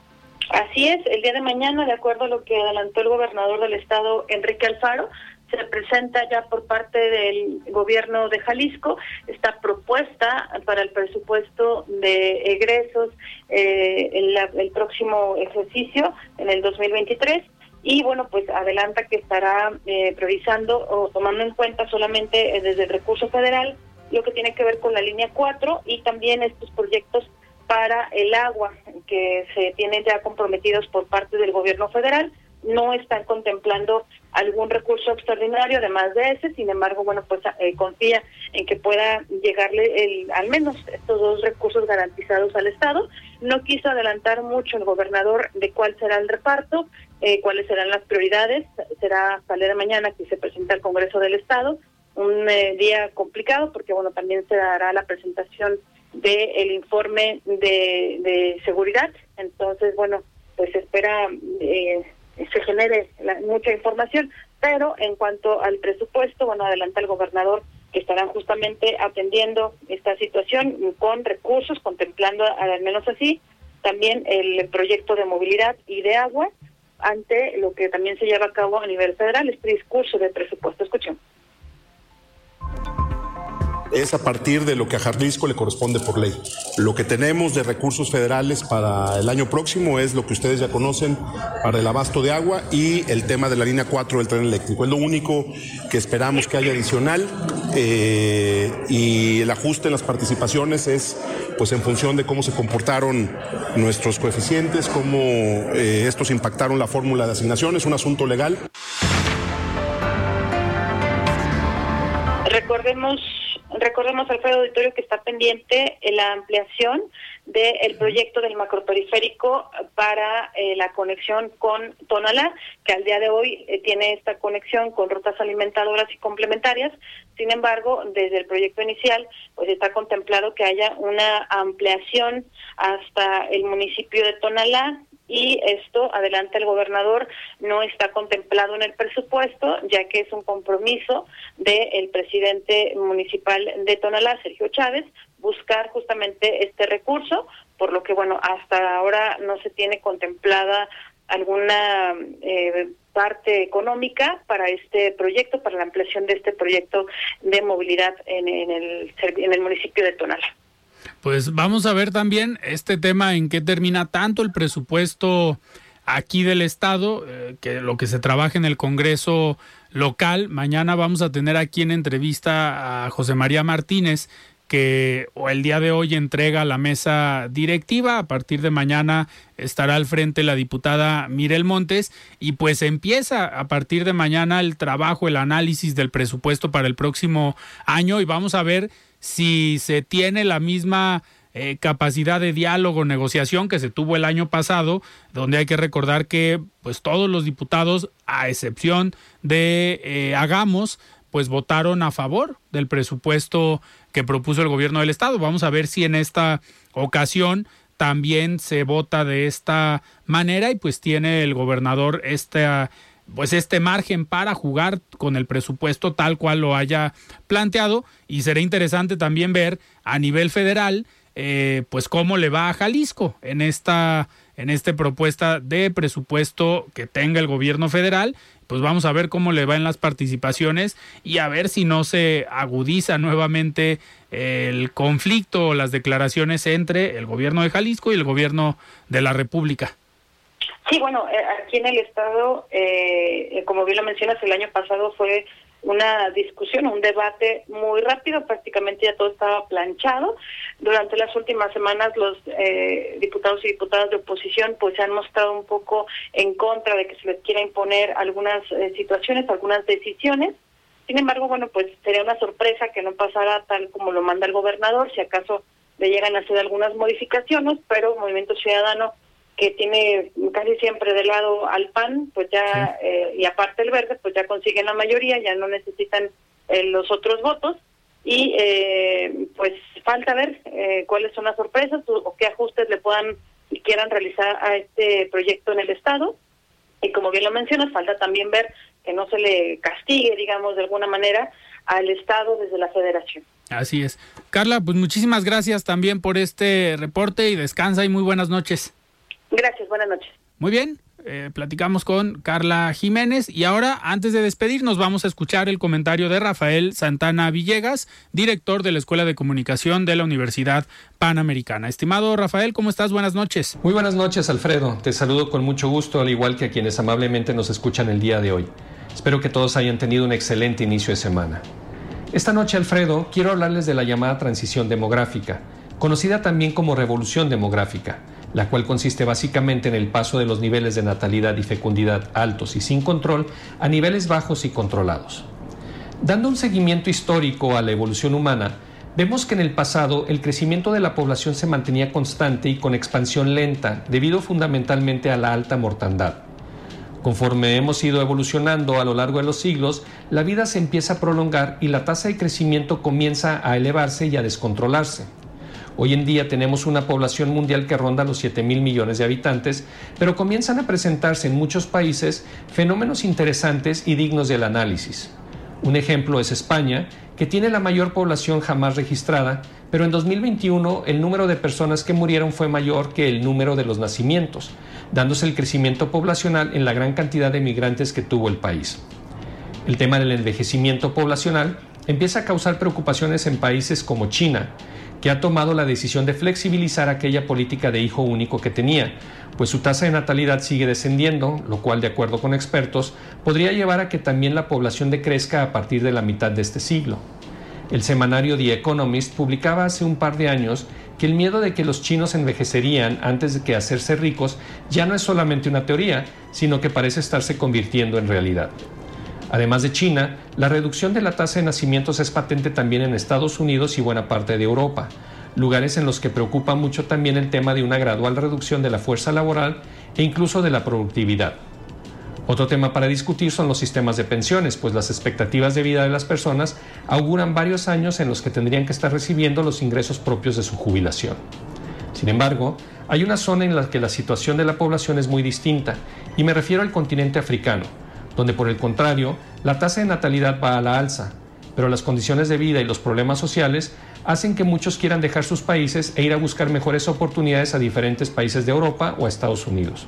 Así es, el día de mañana, de acuerdo a lo que adelantó el gobernador del estado, Enrique Alfaro, se presenta ya por parte del gobierno de Jalisco esta propuesta para el presupuesto de egresos eh, el próximo ejercicio en el 2023 y bueno pues adelanta que estará eh, priorizando o tomando en cuenta solamente eh, desde el recurso federal lo que tiene que ver con la línea 4 y también estos proyectos para el agua que se tienen ya comprometidos por parte del gobierno federal no están contemplando algún recurso extraordinario además de ese, sin embargo, bueno, pues eh, confía en que pueda llegarle el, al menos estos dos recursos garantizados al Estado. No quiso adelantar mucho el gobernador de cuál será el reparto, eh, cuáles serán las prioridades. Será hasta el de mañana que se presenta al Congreso del Estado, un eh, día complicado porque, bueno, también se dará la presentación del informe de, de seguridad. Entonces, bueno, pues espera... Eh, se genere mucha información. Pero en cuanto al presupuesto, bueno, adelanta el gobernador que estarán justamente atendiendo esta situación con recursos, contemplando al menos así también el proyecto de movilidad y de agua ante lo que también se lleva a cabo a nivel federal, este discurso de presupuesto. Escuchen es a partir de lo que a Jalisco le corresponde por ley. Lo que tenemos de recursos federales para el año próximo es lo que ustedes ya conocen para el abasto de agua y el tema de la línea 4 del tren eléctrico. Es lo único que esperamos que haya adicional eh, y el ajuste en las participaciones es pues en función de cómo se comportaron nuestros coeficientes, cómo eh, estos impactaron la fórmula de asignación. Es un asunto legal. Recordemos Recordemos, Alfredo Auditorio, que está pendiente la ampliación del proyecto del macroperiférico para eh, la conexión con Tonalá, que al día de hoy eh, tiene esta conexión con rutas alimentadoras y complementarias. Sin embargo, desde el proyecto inicial, pues está contemplado que haya una ampliación hasta el municipio de Tonalá, y esto, adelante el gobernador, no está contemplado en el presupuesto, ya que es un compromiso del presidente municipal de Tonalá, Sergio Chávez, buscar justamente este recurso, por lo que, bueno, hasta ahora no se tiene contemplada alguna eh, parte económica para este proyecto, para la ampliación de este proyecto de movilidad en, en, el, en el municipio de Tonalá. Pues vamos a ver también este tema en qué termina tanto el presupuesto aquí del Estado, eh, que lo que se trabaja en el Congreso local. Mañana vamos a tener aquí en entrevista a José María Martínez, que el día de hoy entrega la mesa directiva. A partir de mañana estará al frente la diputada Mirel Montes y pues empieza a partir de mañana el trabajo, el análisis del presupuesto para el próximo año y vamos a ver si se tiene la misma eh, capacidad de diálogo, negociación que se tuvo el año pasado, donde hay que recordar que pues todos los diputados, a excepción de eh, Hagamos, pues votaron a favor del presupuesto que propuso el gobierno del estado. Vamos a ver si en esta ocasión también se vota de esta manera y pues tiene el gobernador esta pues este margen para jugar con el presupuesto tal cual lo haya planteado y será interesante también ver a nivel federal eh, pues cómo le va a Jalisco en esta en esta propuesta de presupuesto que tenga el gobierno federal pues vamos a ver cómo le va en las participaciones y a ver si no se agudiza nuevamente el conflicto o las declaraciones entre el gobierno de Jalisco y el gobierno de la República. Sí, bueno, eh, aquí en el Estado, eh, eh, como bien lo mencionas, el año pasado fue una discusión, un debate muy rápido, prácticamente ya todo estaba planchado. Durante las últimas semanas los diputados y diputadas de oposición pues se han mostrado un poco en contra de que se les quiera imponer algunas situaciones, algunas decisiones. Sin embargo, bueno, pues sería una sorpresa que no pasara tal como lo manda el gobernador, si acaso le llegan a hacer algunas modificaciones, pero Movimiento Ciudadano que tiene casi siempre de lado al PAN, pues ya, eh, y aparte el verde, pues ya consiguen la mayoría, ya no necesitan eh, los otros votos. Y eh, pues falta ver cuáles son las sorpresas o, qué ajustes le puedan y quieran realizar a este proyecto en el Estado. Y como bien lo mencionas, falta también ver que no se le castigue, digamos, de alguna manera al Estado desde la Federación. Así es. Carla, pues muchísimas gracias también por este reporte y descansa y muy buenas noches. Gracias, buenas noches. Muy bien, eh, platicamos con Carla Jiménez y ahora, antes de despedirnos, vamos a escuchar el comentario de Rafael Santana Villegas, director de la Escuela de Comunicación de la Universidad Panamericana. Estimado Rafael, ¿cómo estás? Buenas noches. Muy buenas noches, Alfredo. Te saludo con mucho gusto, al igual que a quienes amablemente nos escuchan el día de hoy. Espero que todos hayan tenido un excelente inicio de semana. Esta noche, Alfredo, quiero hablarles de la llamada transición demográfica, conocida también como revolución demográfica la cual consiste básicamente en el paso de los niveles de natalidad y fecundidad altos y sin control a niveles bajos y controlados. Dando un seguimiento histórico a la evolución humana, vemos que en el pasado el crecimiento de la población se mantenía constante y con expansión lenta, debido fundamentalmente a la alta mortandad. Conforme hemos ido evolucionando a lo largo de los siglos, la vida se empieza a prolongar y la tasa de crecimiento comienza a elevarse y a descontrolarse. Hoy en día tenemos una población mundial que ronda los 7 mil millones de habitantes, pero comienzan a presentarse en muchos países fenómenos interesantes y dignos del análisis. Un ejemplo es España, que tiene la mayor población jamás registrada, pero en 2021 el número de personas que murieron fue mayor que el número de los nacimientos, dándose el crecimiento poblacional en la gran cantidad de migrantes que tuvo el país. El tema del envejecimiento poblacional empieza a causar preocupaciones en países como China, que ha tomado la decisión de flexibilizar aquella política de hijo único que tenía, pues su tasa de natalidad sigue descendiendo, lo cual, de acuerdo con expertos, podría llevar a que también la población decrezca a partir de la mitad de este siglo. El semanario The Economist publicaba hace un par de años que el miedo de que los chinos envejecerían antes de que hacerse ricos ya no es solamente una teoría, sino que parece estarse convirtiendo en realidad. Además de China, la reducción de la tasa de nacimientos es patente también en Estados Unidos y buena parte de Europa, lugares en los que preocupa mucho también el tema de una gradual reducción de la fuerza laboral e incluso de la productividad. Otro tema para discutir son los sistemas de pensiones, pues las expectativas de vida de las personas auguran varios años en los que tendrían que estar recibiendo los ingresos propios de su jubilación. Sin embargo, hay una zona en la que la situación de la población es muy distinta, y me refiero al continente africano, donde por el contrario la tasa de natalidad va a la alza, pero las condiciones de vida y los problemas sociales hacen que muchos quieran dejar sus países e ir a buscar mejores oportunidades a diferentes países de Europa o a Estados Unidos.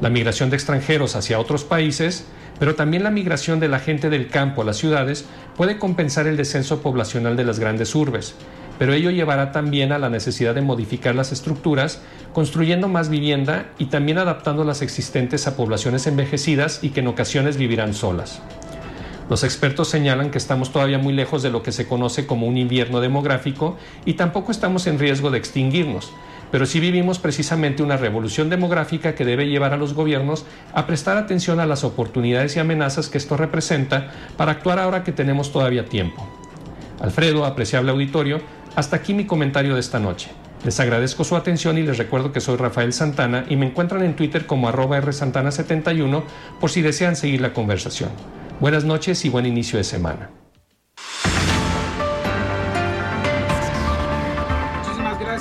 La migración de extranjeros hacia otros países, pero también la migración de la gente del campo a las ciudades puede compensar el descenso poblacional de las grandes urbes, pero ello llevará también a la necesidad de modificar las estructuras, construyendo más vivienda y también adaptando las existentes a poblaciones envejecidas y que en ocasiones vivirán solas. Los expertos señalan que estamos todavía muy lejos de lo que se conoce como un invierno demográfico y tampoco estamos en riesgo de extinguirnos, pero sí vivimos precisamente una revolución demográfica que debe llevar a los gobiernos a prestar atención a las oportunidades y amenazas que esto representa para actuar ahora que tenemos todavía tiempo. Alfredo, apreciable auditorio, hasta aquí mi comentario de esta noche. Les agradezco su atención y les recuerdo que soy Rafael Santana y me encuentran en Twitter como arroba rsantana71 por si desean seguir la conversación. Buenas noches y buen inicio de semana.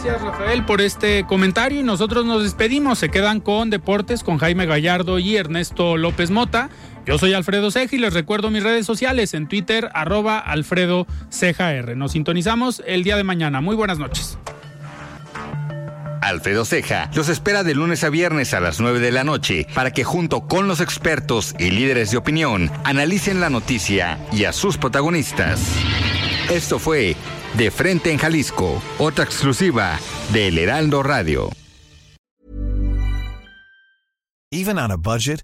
Gracias, Rafael, por este comentario y nosotros nos despedimos. Se quedan con Deportes con Jaime Gallardo y Ernesto López Mota. Yo soy Alfredo Ceja y les recuerdo mis redes sociales en Twitter, arroba Alfredo Ceja R. Nos sintonizamos el día de mañana. Muy buenas noches. Alfredo Ceja los espera de lunes a viernes a las 9 de la noche para que junto con los expertos y líderes de opinión analicen la noticia y a sus protagonistas. Esto fue De Frente en Jalisco, otra exclusiva de El Heraldo Radio. Even on a budget,